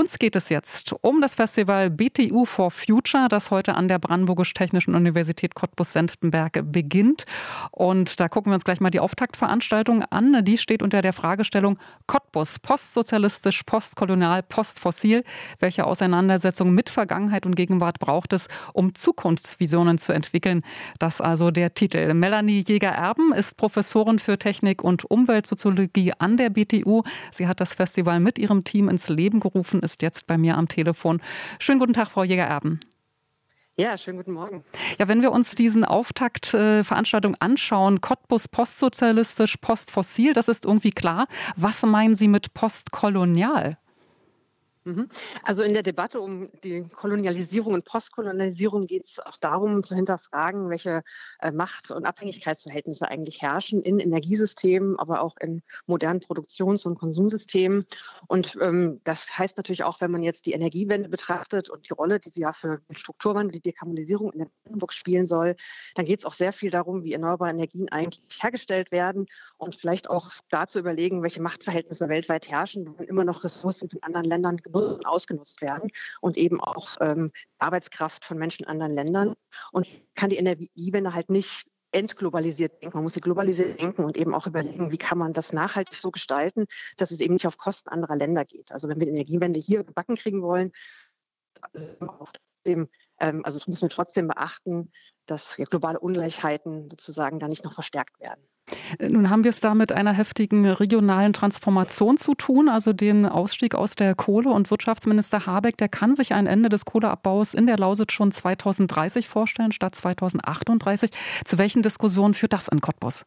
Uns geht es jetzt um das Festival BTU for Future, das heute an der Brandenburgisch-Technischen Universität Cottbus-Senftenberg beginnt. Und da gucken wir uns gleich mal die Auftaktveranstaltung an. Die steht unter der Fragestellung Cottbus, postsozialistisch, postkolonial, postfossil. Welche Auseinandersetzung mit Vergangenheit und Gegenwart braucht es, um Zukunftsvisionen zu entwickeln? Das also der Titel. Melanie Jäger-Erben ist Professorin für Technik und Umweltsoziologie an der BTU. Sie hat das Festival mit ihrem Team ins Leben gerufen, ist jetzt bei mir am Telefon. Schönen guten Tag, Frau Jäger-Erben. Ja, schönen guten Morgen. Ja, wenn wir uns diesen Auftaktveranstaltung äh, anschauen, Cottbus postsozialistisch, postfossil, das ist irgendwie klar. Was meinen Sie mit postkolonial? Mhm. Also in der Debatte um die Kolonialisierung und Postkolonialisierung geht es auch darum zu hinterfragen, welche äh, Macht- und Abhängigkeitsverhältnisse eigentlich herrschen in Energiesystemen, aber auch in modernen Produktions- und Konsumsystemen. Und ähm, das heißt natürlich auch, wenn man jetzt die Energiewende betrachtet und die Rolle, die sie ja für den Strukturwandel, die Dekarbonisierung in der Brandenburg spielen soll, dann geht es auch sehr viel darum, wie erneuerbare Energien eigentlich hergestellt werden und vielleicht auch dazu überlegen, welche Machtverhältnisse weltweit herrschen, wenn immer noch Ressourcen in anderen Ländern genutzt und ausgenutzt werden und eben auch ähm, Arbeitskraft von Menschen in anderen Ländern. Und kann die Energiewende halt nicht entglobalisiert denken. Man muss sie globalisiert denken und eben auch überlegen, wie kann man das nachhaltig so gestalten, dass es eben nicht auf Kosten anderer Länder geht. Also wenn wir die Energiewende hier gebacken kriegen wollen, ähm, also müssen wir trotzdem beachten, dass globale Ungleichheiten sozusagen da nicht noch verstärkt werden. Nun haben wir es da mit einer heftigen regionalen Transformation zu tun, also den Ausstieg aus der Kohle. Und Wirtschaftsminister Habeck, der kann sich ein Ende des Kohleabbaus in der Lausitz schon 2030 vorstellen, statt 2038. Zu welchen Diskussionen führt das in Cottbus?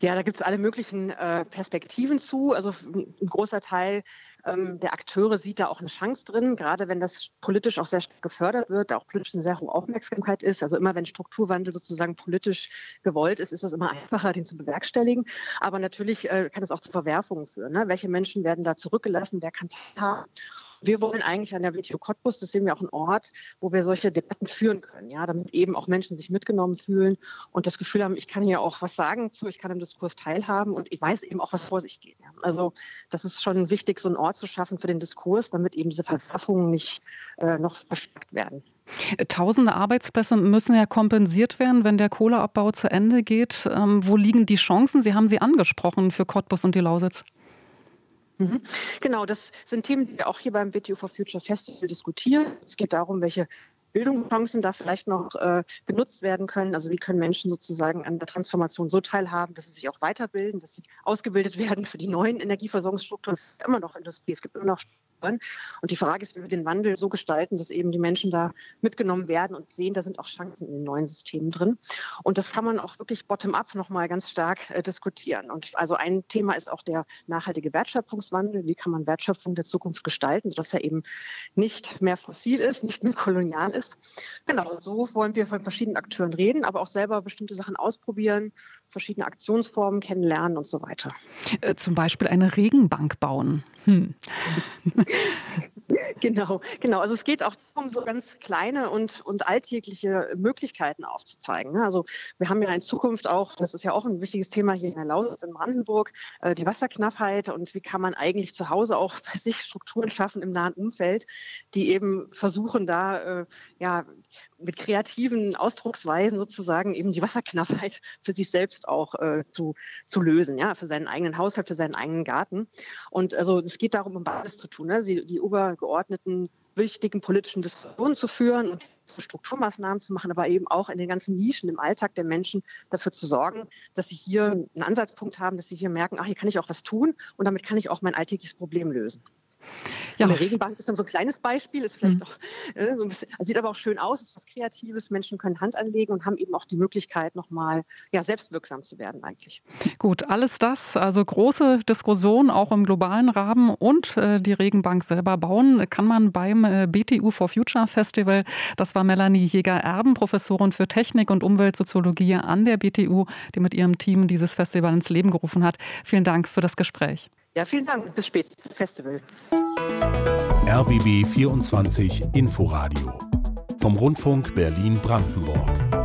Ja, da gibt es alle möglichen äh, Perspektiven zu. Also ein großer Teil ähm, der Akteure sieht da auch eine Chance drin, gerade wenn das politisch auch sehr stark gefördert wird, auch politisch eine sehr hohe Aufmerksamkeit ist. Also immer wenn Strukturwandel sozusagen politisch gewollt ist, ist es immer einfacher, den zu bewerkstelligen. Aber natürlich äh, kann es auch zu Verwerfungen führen. Ne? Welche Menschen werden da zurückgelassen? Wer kann haben? Wir wollen eigentlich an der WTO Cottbus, das sehen wir auch einen Ort, wo wir solche Debatten führen können, ja, damit eben auch Menschen sich mitgenommen fühlen und das Gefühl haben, ich kann hier auch was sagen zu, ich kann im Diskurs teilhaben und ich weiß eben auch, was vor sich geht. Ja. Also das ist schon wichtig, so einen Ort zu schaffen für den Diskurs, damit eben diese Verwerfungen nicht äh, noch verstärkt werden. Tausende Arbeitsplätze müssen ja kompensiert werden, wenn der Kohleabbau zu Ende geht. Ähm, wo liegen die Chancen? Sie haben sie angesprochen für Cottbus und die Lausitz. Mhm. Genau, das sind Themen, die wir auch hier beim WTO for Future Festival diskutieren. Es geht darum, welche Bildungschancen da vielleicht noch äh, genutzt werden können. Also wie können Menschen sozusagen an der Transformation so teilhaben, dass sie sich auch weiterbilden, dass sie ausgebildet werden für die neuen Energieversorgungsstrukturen. Es gibt immer noch Industrie, es gibt immer noch und die Frage ist, wie wir den Wandel so gestalten, dass eben die Menschen da mitgenommen werden und sehen, da sind auch Chancen in den neuen Systemen drin. Und das kann man auch wirklich bottom-up nochmal ganz stark äh, diskutieren. Und also ein Thema ist auch der nachhaltige Wertschöpfungswandel. Wie kann man Wertschöpfung der Zukunft gestalten, sodass er eben nicht mehr fossil ist, nicht mehr kolonial ist. Genau, so wollen wir von verschiedenen Akteuren reden, aber auch selber bestimmte Sachen ausprobieren, verschiedene Aktionsformen kennenlernen und so weiter. Äh, zum Beispiel eine Regenbank bauen. Hm. genau, genau. Also es geht auch darum, so ganz kleine und, und alltägliche Möglichkeiten aufzuzeigen. Ne? Also wir haben ja in Zukunft auch, das ist ja auch ein wichtiges Thema hier in der Lausitz in Brandenburg, äh, die Wasserknappheit und wie kann man eigentlich zu Hause auch bei sich Strukturen schaffen im nahen Umfeld, die eben versuchen, da äh, ja mit kreativen Ausdrucksweisen sozusagen eben die Wasserknappheit für sich selbst auch äh, zu, zu lösen, ja, für seinen eigenen Haushalt, für seinen eigenen Garten. Und also es geht darum, um beides zu tun, ne? die, die übergeordneten wichtigen politischen Diskussionen zu führen und Strukturmaßnahmen zu machen, aber eben auch in den ganzen Nischen im Alltag der Menschen dafür zu sorgen, dass sie hier einen Ansatzpunkt haben, dass sie hier merken, ach, hier kann ich auch was tun und damit kann ich auch mein alltägliches Problem lösen. Ja. Eine Regenbank ist dann so ein kleines Beispiel, ist vielleicht mhm. äh, so ein bisschen, sieht aber auch schön aus, ist was Kreatives. Menschen können Hand anlegen und haben eben auch die Möglichkeit, nochmal ja, selbstwirksam zu werden eigentlich. Gut, alles das, also große Diskussion auch im globalen Rahmen und äh, die Regenbank selber bauen, kann man beim äh, BTU for Future Festival. Das war Melanie Jäger-Erben, Professorin für Technik und Umweltsoziologie an der BTU, die mit ihrem Team dieses Festival ins Leben gerufen hat. Vielen Dank für das Gespräch. Ja, vielen Dank. Bis später. Festival. RBB 24 Inforadio vom Rundfunk Berlin-Brandenburg.